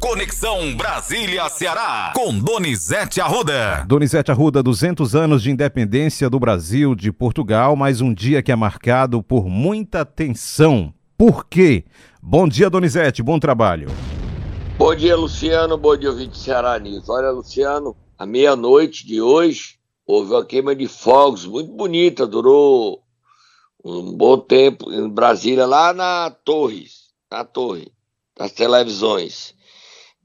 Conexão Brasília-Ceará, com Donizete Arruda. Donizete Arruda, 200 anos de independência do Brasil de Portugal, mais um dia que é marcado por muita tensão. Por quê? Bom dia, Donizete, bom trabalho. Bom dia, Luciano, bom dia, ouvinte Ceará News. Olha, Luciano, à meia-noite de hoje, houve uma queima de fogos muito bonita, durou um bom tempo em Brasília, lá na Torres, na torre das televisões.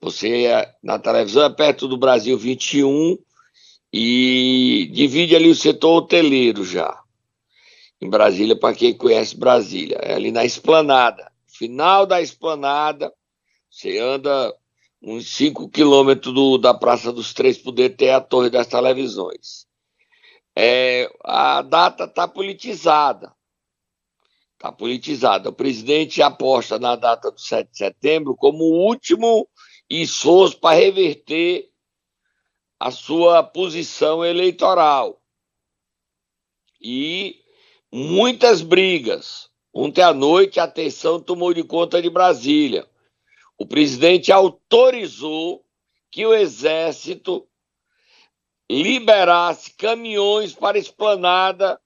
Você na televisão é perto do Brasil 21 e divide ali o setor hoteleiro já. Em Brasília, para quem conhece Brasília, é ali na esplanada. Final da esplanada, você anda uns 5 quilômetros da Praça dos Três Poderes ter a Torre das Televisões. É, a data está politizada. Está politizada. O presidente aposta na data do 7 de setembro como o último esforço para reverter a sua posição eleitoral. E muitas brigas. Ontem à noite a tensão tomou de conta de Brasília. O presidente autorizou que o exército liberasse caminhões para esplanada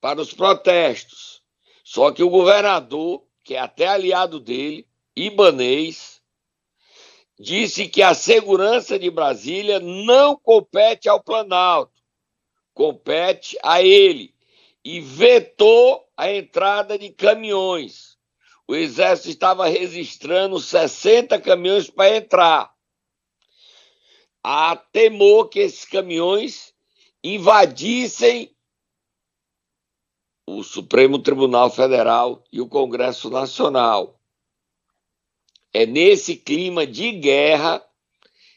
para os protestos. Só que o governador, que é até aliado dele, Ibanês, disse que a segurança de Brasília não compete ao Planalto, compete a ele e vetou a entrada de caminhões. O exército estava registrando 60 caminhões para entrar. Há temor que esses caminhões invadissem o Supremo Tribunal Federal e o Congresso Nacional. É nesse clima de guerra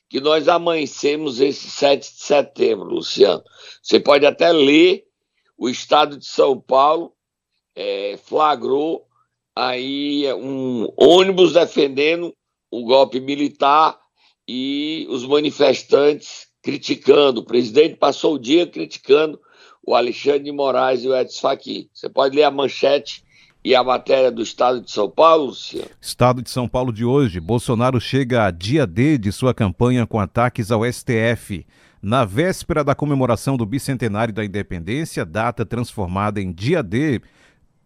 que nós amanhecemos esse 7 de setembro, Luciano. Você pode até ler o Estado de São Paulo é, flagrou aí um ônibus defendendo o golpe militar e os manifestantes criticando. O presidente passou o dia criticando o Alexandre de Moraes e o Edson Fachin. Você pode ler a manchete e a matéria do Estado de São Paulo? Estado de São Paulo de hoje. Bolsonaro chega a dia D de sua campanha com ataques ao STF. Na véspera da comemoração do bicentenário da independência, data transformada em dia D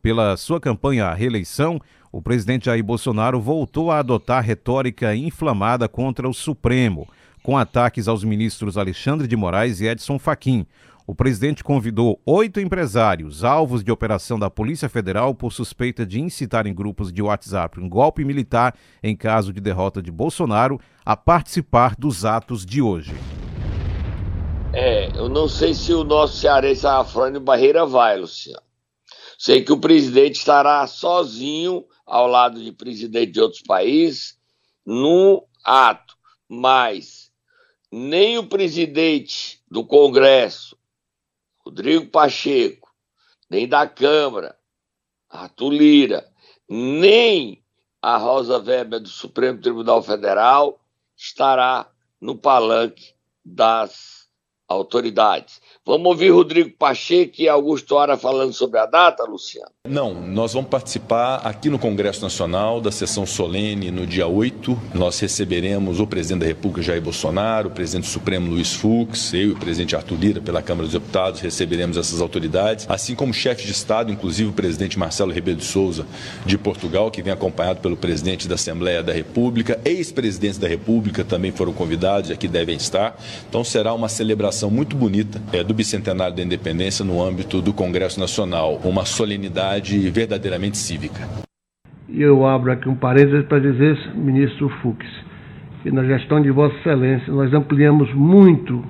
pela sua campanha à reeleição, o presidente Jair Bolsonaro voltou a adotar retórica inflamada contra o Supremo, com ataques aos ministros Alexandre de Moraes e Edson Fachin o presidente convidou oito empresários, alvos de operação da Polícia Federal por suspeita de incitar em grupos de WhatsApp um golpe militar em caso de derrota de Bolsonaro, a participar dos atos de hoje. É, eu não sei se o nosso cearense Afrânio Barreira vai, Luciano. Sei que o presidente estará sozinho ao lado de presidente de outros países no ato, mas nem o presidente do Congresso, Rodrigo Pacheco, nem da Câmara, Arthur Lira, nem a Rosa Weber do Supremo Tribunal Federal estará no palanque das autoridades. Vamos ouvir Rodrigo Pacheco e Augusto Ara falando sobre a data, Luciano? Não, nós vamos participar aqui no Congresso Nacional da sessão solene no dia 8. Nós receberemos o presidente da República, Jair Bolsonaro, o presidente Supremo, Luiz Fux, eu e o presidente Arthur Lira, pela Câmara dos Deputados, receberemos essas autoridades, assim como chefe de Estado, inclusive o presidente Marcelo Rebelo de Souza, de Portugal, que vem acompanhado pelo presidente da Assembleia da República, ex-presidentes da República também foram convidados e aqui devem estar. Então será uma celebração muito bonita é, do bicentenário da independência no âmbito do Congresso Nacional, uma solenidade verdadeiramente cívica. E eu abro aqui um parênteses para dizer, ministro Fux, que na gestão de Vossa Excelência nós ampliamos muito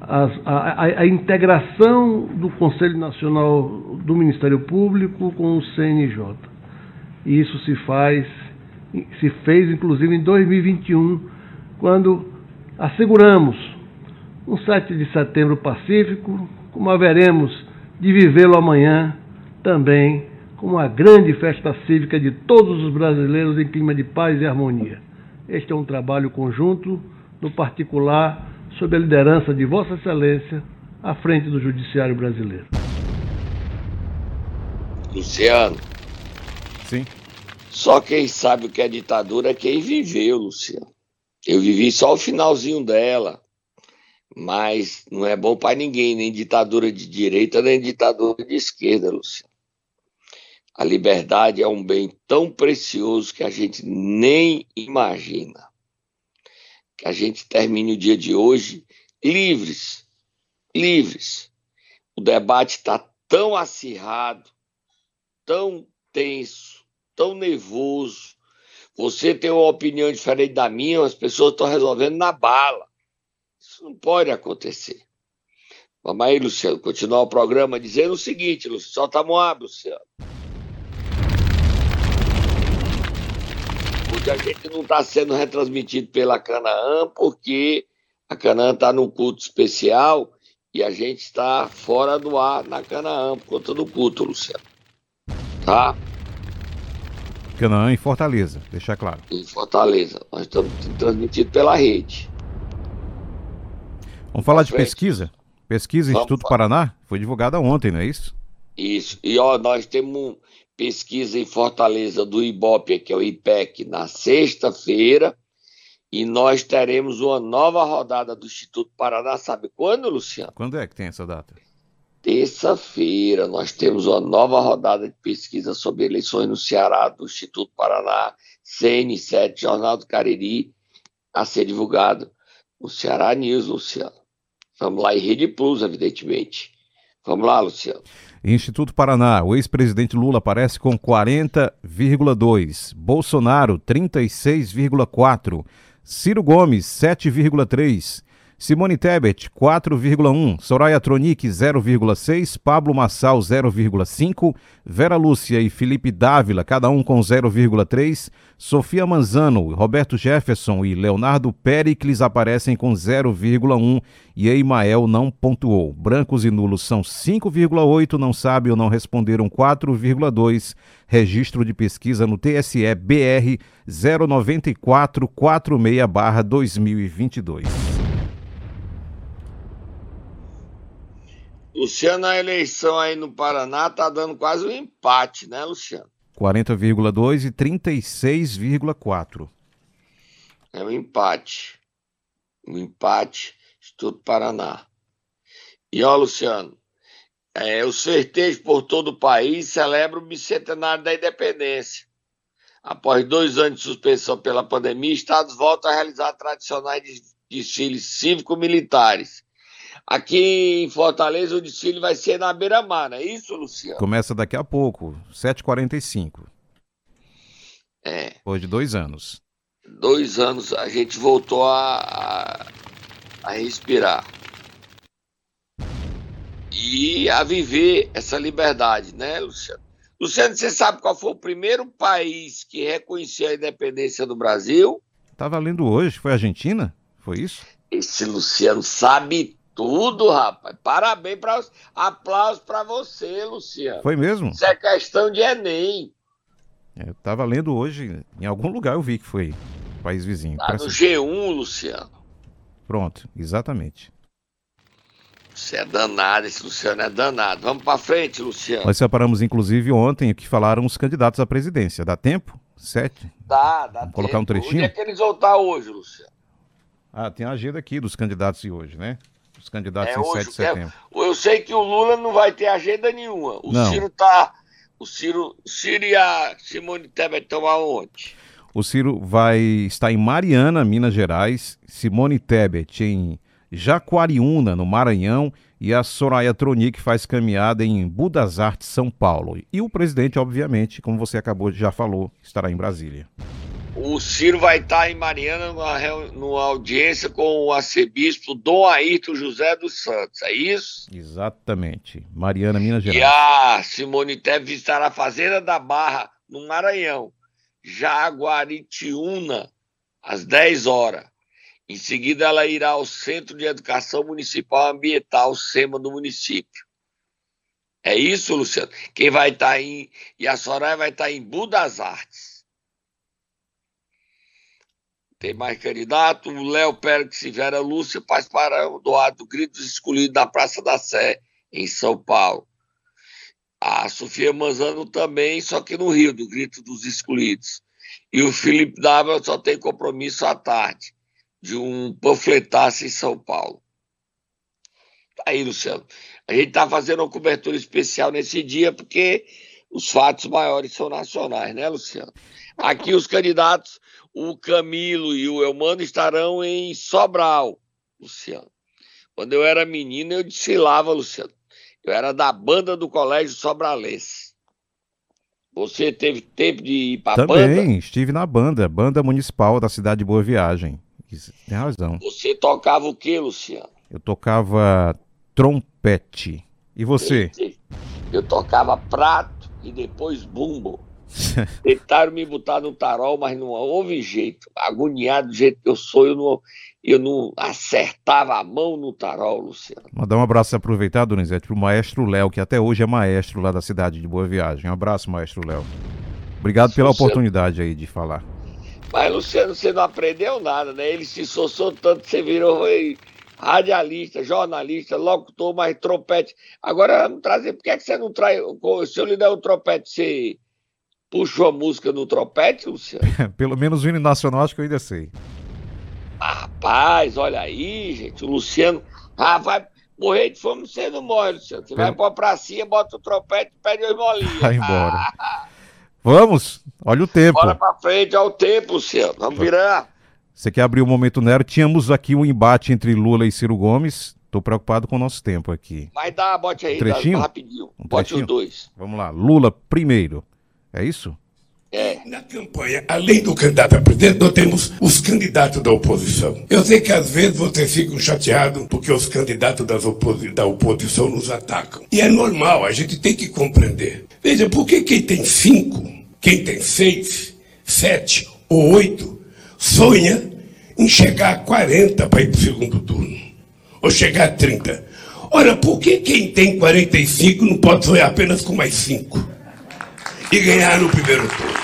as, a, a, a, integração do Conselho Nacional do Ministério Público com o CNJ. E isso se faz, se fez inclusive em 2021, quando asseguramos um 7 de setembro pacífico, como haveremos de vivê-lo amanhã também como uma grande festa cívica de todos os brasileiros em clima de paz e harmonia. Este é um trabalho conjunto, no particular, sob a liderança de Vossa Excelência, à frente do Judiciário brasileiro. Luciano. Sim. Só quem sabe o que é ditadura é quem viveu, Luciano. Eu vivi só o finalzinho dela, mas não é bom para ninguém, nem ditadura de direita, nem ditadura de esquerda, Luciano. A liberdade é um bem tão precioso que a gente nem imagina. Que a gente termine o dia de hoje livres, livres. O debate está tão acirrado, tão tenso, tão nervoso. Você tem uma opinião diferente da minha, as pessoas estão resolvendo na bala. Isso não pode acontecer. Vamos aí, Luciano, continuar o programa dizendo o seguinte, Luciano, solta a mão, Luciano. Hoje a gente não está sendo retransmitido pela Canaã, porque a Canaã está num culto especial e a gente está fora do ar na Canaã por conta do culto, Luciano. Tá? Canaã em Fortaleza, deixar claro. Em Fortaleza. Nós estamos transmitidos pela rede. Vamos falar de pesquisa? Pesquisa Vamos Instituto falar. Paraná? Foi divulgada ontem, não é isso? Isso. E ó, nós temos pesquisa em Fortaleza do IBOP, que é o IPEC, na sexta-feira. E nós teremos uma nova rodada do Instituto Paraná, sabe quando, Luciano? Quando é que tem essa data? Terça-feira nós temos uma nova rodada de pesquisa sobre eleições no Ceará do Instituto Paraná, CN7, Jornal do Cariri, a ser divulgado no Ceará News, Luciano. Vamos lá, e Rede Plus, evidentemente. Vamos lá, Luciano. Instituto Paraná, o ex-presidente Lula aparece com 40,2, Bolsonaro 36,4, Ciro Gomes 7,3, Simone Tebet, 4,1. Soraya Tronic, 0,6. Pablo Massal, 0,5. Vera Lúcia e Felipe Dávila, cada um com 0,3. Sofia Manzano, Roberto Jefferson e Leonardo Pericles aparecem com 0,1 e Eimael não pontuou. Brancos e nulos são 5,8, não sabe ou não responderam 4,2. Registro de pesquisa no TSE BR 09446/2022. Luciano, a eleição aí no Paraná tá dando quase um empate, né, Luciano? 40,2 e 36,4. É um empate. Um empate, Instituto Paraná. E ó, Luciano, é, os festejos por todo o país celebram o bicentenário da independência. Após dois anos de suspensão pela pandemia, estados voltam a realizar tradicionais desfiles cívico-militares Aqui em Fortaleza o desfile vai ser na beira-mar, não é isso, Luciano? Começa daqui a pouco, 7h45. É. Depois de dois anos. Dois anos a gente voltou a, a, a respirar. E a viver essa liberdade, né, Luciano? Luciano, você sabe qual foi o primeiro país que reconheceu a independência do Brasil? Estava lendo hoje, foi a Argentina? Foi isso? Esse Luciano sabe tudo, rapaz. Parabéns para aplausos para você, Luciano. Foi mesmo? Isso é questão de Enem. É, eu tava lendo hoje, em algum lugar eu vi que foi país vizinho. Tá no G1, Luciano. Pronto, exatamente. Você é danado, esse Luciano é danado. Vamos para frente, Luciano. Nós separamos, inclusive, ontem o que falaram os candidatos à presidência. Dá tempo? Sete? Dá, dá Vamos tempo. colocar um trechinho? Onde é que eles vão estar hoje, Luciano? Ah, tem a agenda aqui dos candidatos de hoje, né? Os candidatos é, em hoje, 7 de setembro. É, eu sei que o Lula não vai ter agenda nenhuma. O não. Ciro tá. O Ciro, Ciro e a Simone Tebet estão aonde? O Ciro vai estar em Mariana, Minas Gerais, Simone Tebet em Jaguariúna, no Maranhão, e a Soraya Tronic faz caminhada em Budas Artes, São Paulo. E o presidente, obviamente, como você acabou de já falou, estará em Brasília. O Ciro vai estar em Mariana numa, numa audiência com o arcebispo Dom Ayrton José dos Santos, é isso? Exatamente. Mariana, Minas Gerais. E a Simone Tebet visitará a Fazenda da Barra, no Maranhão, Jaguaritiúna, às 10 horas. Em seguida, ela irá ao Centro de Educação Municipal Ambiental, SEMA, do município. É isso, Luciano? Quem vai estar em. E a Soraya vai estar em Budas Artes. Tem mais candidato. O Léo Pérez e Vera Lúcia participarão do ato Gritos Escolhidos na Praça da Sé, em São Paulo. A Sofia Manzano também, só que no Rio, do Grito dos Excluídos. E o Felipe Dávila só tem compromisso à tarde, de um panfletaço em São Paulo. Aí, Luciano. A gente está fazendo uma cobertura especial nesse dia, porque os fatos maiores são nacionais, né, Luciano? Aqui os candidatos, o Camilo e o Elmano, estarão em Sobral, Luciano. Quando eu era menino, eu desfilava, Luciano. Eu era da banda do Colégio Sobralense. Você teve tempo de ir para a banda? Também, estive na banda, banda municipal da cidade de Boa Viagem. Tem razão. Você tocava o que, Luciano? Eu tocava trompete. E você? Eu, tocava prato e depois bumbo. Tentaram me botar no tarol, mas não houve jeito. Agoniado do jeito que eu sou, eu não, eu não acertava a mão no tarol, Luciano. Mandar um abraço aproveitado, Donizete, para o maestro Léo, que até hoje é maestro lá da cidade de Boa Viagem. Um abraço, maestro Léo. Obrigado pela Luciano... oportunidade aí de falar. Mas, Luciano, você não aprendeu nada, né? Ele se sossou tanto, você virou radialista, jornalista, locutor, mas trompete. Agora, não trazer, por que, é que você não traz? Se eu lhe der um trompete, você puxou a música no trompete, Luciano? Pelo menos o hino nacional, acho que eu ainda sei. Rapaz, olha aí, gente, o Luciano. Ah, vai morrer de fome, você não morre, Luciano. Você vai pra pracinha, bota o trompete e pede os molinhos. Vai embora. Vamos, olha o tempo. Bora pra frente, olha o tempo, Luciano. Vamos virar. Você quer abrir o Momento Nero? Tínhamos aqui um embate entre Lula e Ciro Gomes. Tô preocupado com o nosso tempo aqui. Vai dar, bote aí, um trechinho? Dá, rapidinho. Um bote trechinho? os dois. Vamos lá, Lula primeiro. É isso? É. Na campanha, além do candidato a presidente, nós temos os candidatos da oposição. Eu sei que às vezes vocês ficam chateados porque os candidatos oposi da oposição nos atacam. E é normal, a gente tem que compreender. Veja, por que quem tem cinco, quem tem seis, sete ou oito, sonha em chegar a 40 para ir para o segundo turno? Ou chegar a 30? Ora, por que quem tem 45 não pode sonhar apenas com mais cinco? E ganhar no primeiro turno?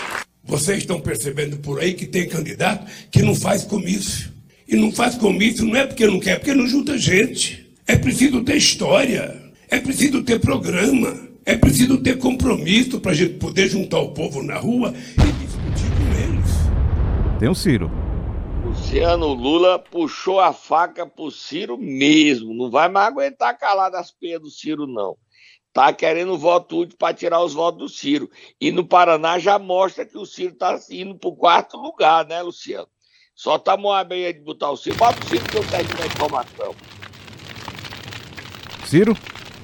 Vocês estão percebendo por aí que tem candidato que não faz comício. E não faz comício não é porque não quer, é porque não junta gente. É preciso ter história. É preciso ter programa. É preciso ter compromisso para a gente poder juntar o povo na rua e discutir com eles. Tem o Ciro. Luciano Lula puxou a faca pro Ciro mesmo. Não vai mais aguentar calar das peias do Ciro, não está querendo voto útil para tirar os votos do Ciro. E no Paraná já mostra que o Ciro está indo para o quarto lugar, né, Luciano? Só tá Moab aí de botar o Ciro. Bota o Ciro que eu tenho a informação. Ciro?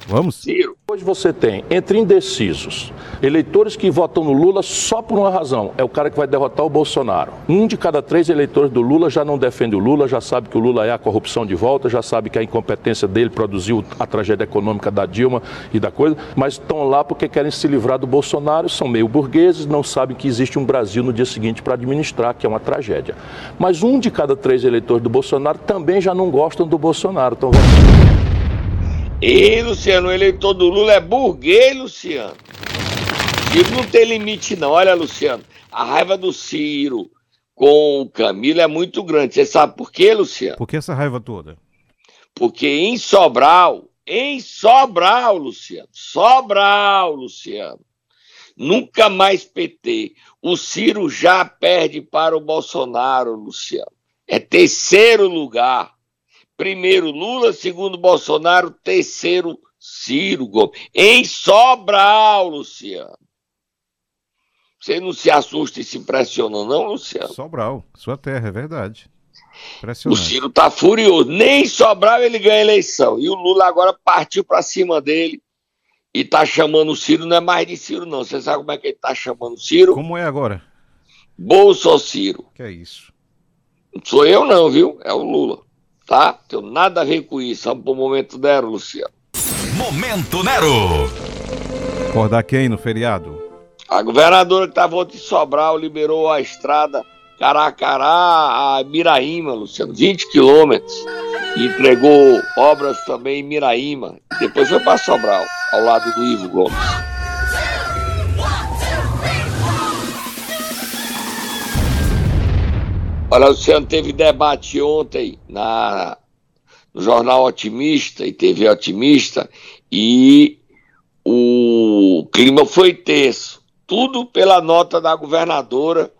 Vamos? Ciro. Hoje você tem, entre indecisos, eleitores que votam no Lula só por uma razão: é o cara que vai derrotar o Bolsonaro. Um de cada três eleitores do Lula já não defende o Lula, já sabe que o Lula é a corrupção de volta, já sabe que a incompetência dele produziu a tragédia econômica da Dilma e da coisa, mas estão lá porque querem se livrar do Bolsonaro, são meio burgueses, não sabem que existe um Brasil no dia seguinte para administrar, que é uma tragédia. Mas um de cada três eleitores do Bolsonaro também já não gostam do Bolsonaro. Então, e Luciano, o eleitor do Lula é burguês, Luciano. Ciro não tem limite, não. Olha, Luciano, a raiva do Ciro com o Camilo é muito grande. Você sabe por quê, Luciano? Por que essa raiva toda? Porque em Sobral, em Sobral, Luciano, Sobral, Luciano, nunca mais PT. O Ciro já perde para o Bolsonaro, Luciano. É terceiro lugar. Primeiro Lula, segundo Bolsonaro, terceiro Ciro Gomes. Em Sobral, Luciano. Você não se assusta e se impressiona, não, Luciano? Sobral, sua terra, é verdade. O Ciro tá furioso. Nem Sobral ele ganha eleição. E o Lula agora partiu para cima dele e tá chamando o Ciro, não é mais de Ciro, não. Você sabe como é que ele tá chamando o Ciro? Como é agora? Bolso Ciro. Que é isso? Não sou eu, não, viu? É o Lula tá? Tem nada a ver com isso. Vamos pro Momento Nero, Luciano. Momento Nero. Acordar quem no feriado? A governadora que estava ontem em Sobral liberou a estrada Caracará a Miraíma, Luciano, 20 quilômetros. E entregou obras também em Miraíma. Depois foi para Sobral, ao lado do Ivo Gomes. Olha, Luciano, teve debate ontem na, no Jornal Otimista e TV Otimista, e o clima foi tenso. Tudo pela nota da governadora,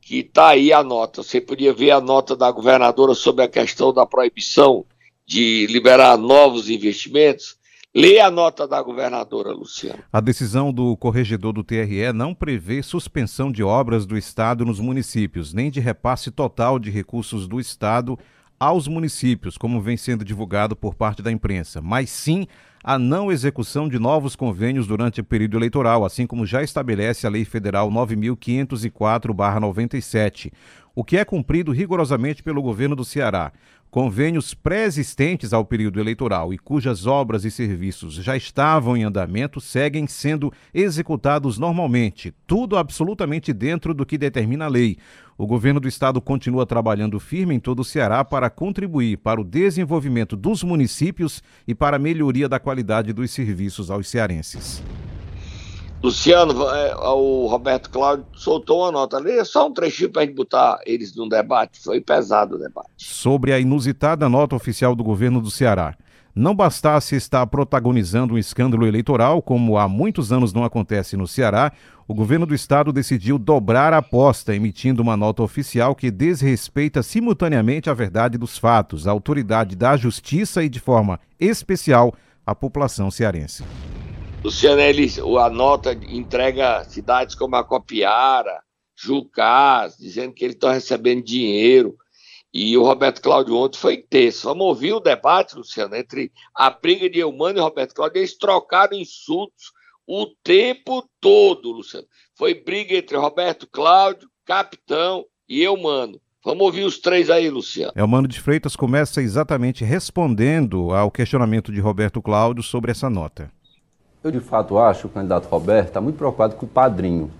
que está aí a nota. Você podia ver a nota da governadora sobre a questão da proibição de liberar novos investimentos. Lê a nota da governadora, Luciano. A decisão do corregedor do TRE não prevê suspensão de obras do Estado nos municípios, nem de repasse total de recursos do Estado aos municípios, como vem sendo divulgado por parte da imprensa, mas sim a não execução de novos convênios durante o período eleitoral, assim como já estabelece a Lei Federal 9504-97, o que é cumprido rigorosamente pelo governo do Ceará. Convênios pré-existentes ao período eleitoral e cujas obras e serviços já estavam em andamento seguem sendo executados normalmente, tudo absolutamente dentro do que determina a lei. O governo do estado continua trabalhando firme em todo o Ceará para contribuir para o desenvolvimento dos municípios e para a melhoria da qualidade dos serviços aos cearenses. Luciano, é, o Roberto Cláudio soltou uma nota ali, é só um trechinho para a gente botar eles num debate. Foi pesado o debate. Sobre a inusitada nota oficial do governo do Ceará. Não bastasse estar protagonizando um escândalo eleitoral, como há muitos anos não acontece no Ceará, o governo do estado decidiu dobrar a aposta, emitindo uma nota oficial que desrespeita simultaneamente a verdade dos fatos, a autoridade da justiça e, de forma especial, a população cearense. Luciano, ele, a nota entrega cidades como a Copiara, Jucás, dizendo que eles estão recebendo dinheiro. E o Roberto Cláudio ontem foi tenso. Vamos ouvir o debate, Luciano, entre a briga de Eumano e Roberto Cláudio. Eles trocaram insultos o tempo todo, Luciano. Foi briga entre Roberto Cláudio, Capitão e Eumano. Vamos ouvir os três aí, Luciano. Elmano de Freitas começa exatamente respondendo ao questionamento de Roberto Cláudio sobre essa nota. Eu, de fato, acho que o candidato Roberto está muito preocupado com o padrinho,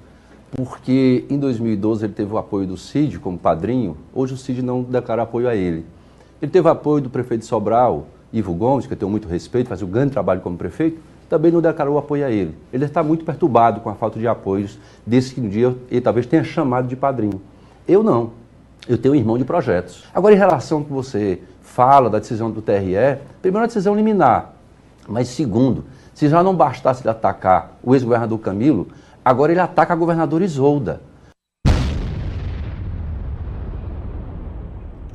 porque em 2012 ele teve o apoio do Cid como padrinho, hoje o Cid não declara apoio a ele. Ele teve apoio do prefeito de Sobral, Ivo Gomes, que eu tenho muito respeito, faz um grande trabalho como prefeito, também não declarou apoio a ele. Ele está muito perturbado com a falta de apoios desse que um dia ele talvez tenha chamado de padrinho. Eu não. Eu tenho um irmão de projetos. Agora, em relação ao que você fala da decisão do TRE, primeiro, a decisão liminar. Mas, segundo, se já não bastasse ele atacar o ex-governador Camilo, agora ele ataca a governadora Isolda.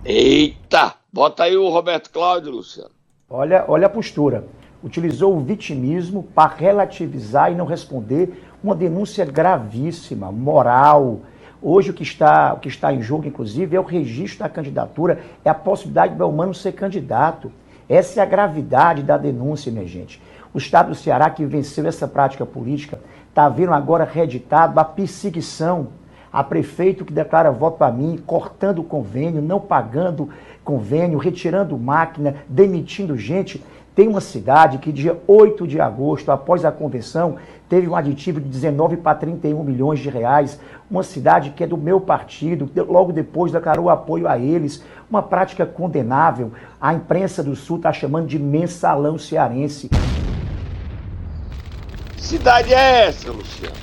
Eita! Bota aí o Roberto Cláudio, Luciano. Olha, olha a postura. Utilizou o vitimismo para relativizar e não responder uma denúncia gravíssima, moral. Hoje o que, está, o que está em jogo, inclusive, é o registro da candidatura, é a possibilidade do Belmano ser candidato. Essa é a gravidade da denúncia, minha gente. O Estado do Ceará, que venceu essa prática política, está vendo agora reeditado a perseguição a prefeito que declara voto para mim, cortando o convênio, não pagando convênio, retirando máquina, demitindo gente. Tem uma cidade que, dia 8 de agosto, após a convenção, teve um aditivo de 19 para 31 milhões de reais. Uma cidade que é do meu partido, logo depois declarou apoio a eles. Uma prática condenável. A imprensa do Sul está chamando de mensalão cearense cidade é essa, Luciano?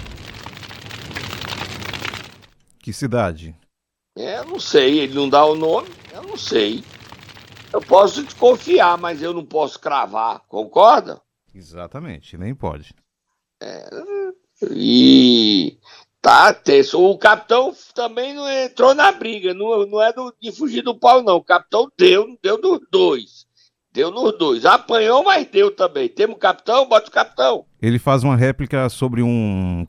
Que cidade? É, eu não sei, ele não dá o nome, eu não sei. Eu posso te confiar, mas eu não posso cravar, concorda? Exatamente, nem pode. É, e tá tenso. O capitão também não entrou na briga, não, não é do, de fugir do pau, não. O capitão deu, deu dos dois. Deu nos dois. Apanhou, mas deu também. Temos capitão, bota o capitão. Ele faz uma réplica sobre um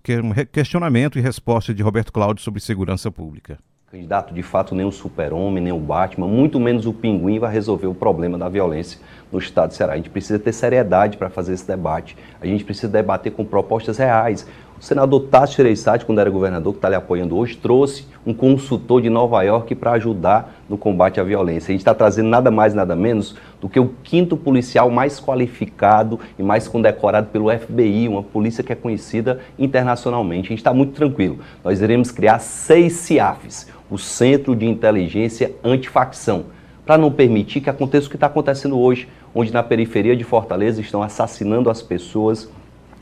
questionamento e resposta de Roberto Cláudio sobre segurança pública. Candidato, de fato, nem o super-homem, nem o Batman, muito menos o pinguim vai resolver o problema da violência no estado de Ceará. A gente precisa ter seriedade para fazer esse debate. A gente precisa debater com propostas reais. O senador Tássio Gereissati, quando era governador, que está lhe apoiando hoje, trouxe um consultor de Nova York para ajudar no combate à violência. A gente está trazendo nada mais, nada menos do que o quinto policial mais qualificado e mais condecorado pelo FBI, uma polícia que é conhecida internacionalmente. A gente está muito tranquilo. Nós iremos criar seis CIAFs, o Centro de Inteligência Antifacção, para não permitir que aconteça o que está acontecendo hoje, onde na periferia de Fortaleza estão assassinando as pessoas,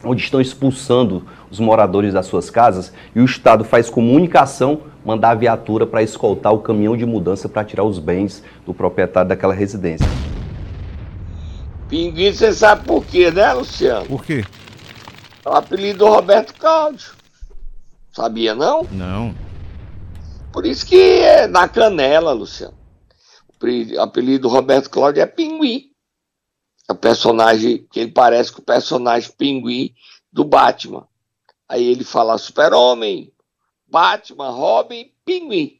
onde estão expulsando os moradores das suas casas e o Estado faz comunicação, mandar a viatura para escoltar o caminhão de mudança para tirar os bens do proprietário daquela residência. Pinguim, você sabe por quê, né, Luciano? Por quê? É o apelido do Roberto Cláudio. Sabia não? Não. Por isso que é na canela, Luciano. O apelido do Roberto Cláudio é Pinguim. É o personagem que ele parece com o personagem Pinguim do Batman. Aí ele fala Super-Homem, Batman, Robin, Pinguim.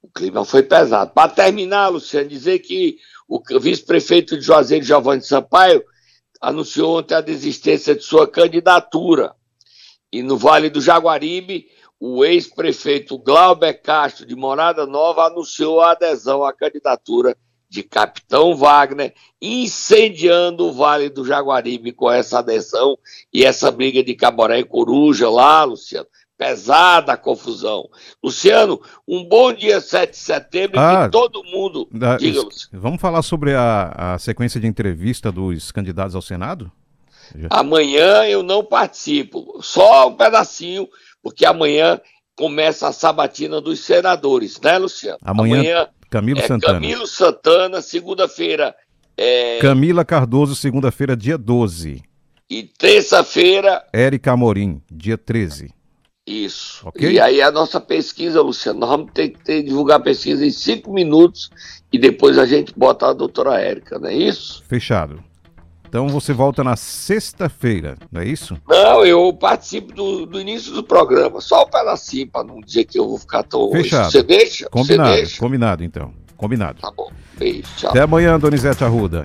O clima foi pesado. Para terminar, Luciano, dizer que o vice-prefeito de Juazeiro, Giovanni Sampaio, anunciou ontem a desistência de sua candidatura. E no Vale do Jaguaribe, o ex-prefeito Glauber Castro, de Morada Nova, anunciou a adesão à candidatura de Capitão Wagner, incendiando o Vale do Jaguaribe com essa adesão e essa briga de Caboré e Coruja lá, Luciano pesada a confusão. Luciano, um bom dia 7 de setembro ah, que todo mundo. Da, diga, Vamos falar sobre a, a, sequência de entrevista dos candidatos ao Senado? Amanhã eu não participo, só um pedacinho, porque amanhã começa a sabatina dos senadores, né, Luciano? Amanhã, amanhã Camilo é Santana. Camilo Santana, segunda-feira. É... Camila Cardoso, segunda-feira, dia 12. E terça-feira. Érica Amorim, dia 13. Isso. Okay? E aí a nossa pesquisa, Luciano, nós vamos ter que ter, divulgar a pesquisa em cinco minutos e depois a gente bota a doutora Érica, não é isso? Fechado. Então você volta na sexta-feira, não é isso? Não, eu participo do, do início do programa, só um pedacinho para não dizer que eu vou ficar tão. Fechado. Você deixa? Combinado, Você deixa? combinado então. Combinado. Tá bom. Beijo, tchau. Até amanhã, Donizete Arruda.